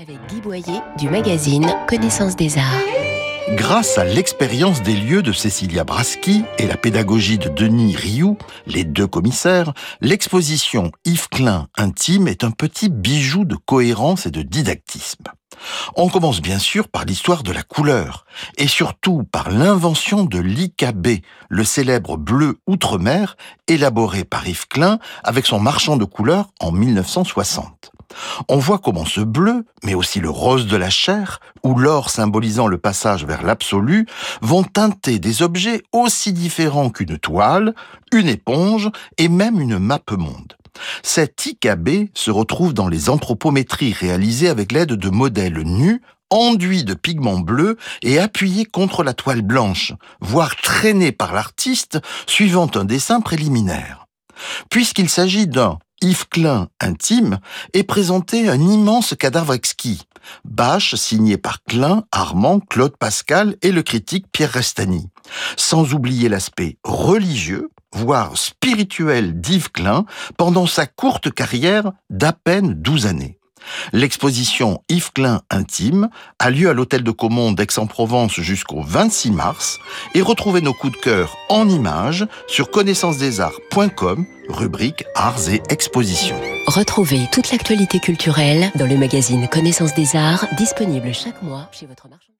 avec Guy Boyer du magazine Connaissance des Arts. Grâce à l'expérience des lieux de Cecilia Braschi et la pédagogie de Denis Rioux, les deux commissaires, l'exposition Yves Klein intime est un petit bijou de cohérence et de didactisme. On commence bien sûr par l'histoire de la couleur, et surtout par l'invention de l'IKB, le célèbre bleu outre-mer, élaboré par Yves Klein avec son marchand de couleurs en 1960. On voit comment ce bleu, mais aussi le rose de la chair, ou l'or symbolisant le passage vers l'absolu, vont teinter des objets aussi différents qu'une toile, une éponge et même une map monde. Cet IKB se retrouve dans les anthropométries réalisées avec l'aide de modèles nus, enduits de pigments bleus et appuyés contre la toile blanche, voire traînés par l'artiste suivant un dessin préliminaire. Puisqu'il s'agit d'un Yves Klein intime est présenté un immense cadavre exquis. Bâche signé par Klein, Armand, Claude Pascal et le critique Pierre Restani. Sans oublier l'aspect religieux, voire spirituel d'Yves Klein pendant sa courte carrière d'à peine 12 années. L'exposition Yves Klein Intime a lieu à l'hôtel de Comont d'Aix-en-Provence jusqu'au 26 mars et retrouvez nos coups de cœur en images sur connaissancesdesarts.com, rubrique Arts et Expositions. Retrouvez toute l'actualité culturelle dans le magazine Connaissance des Arts, disponible chaque mois chez votre marchand.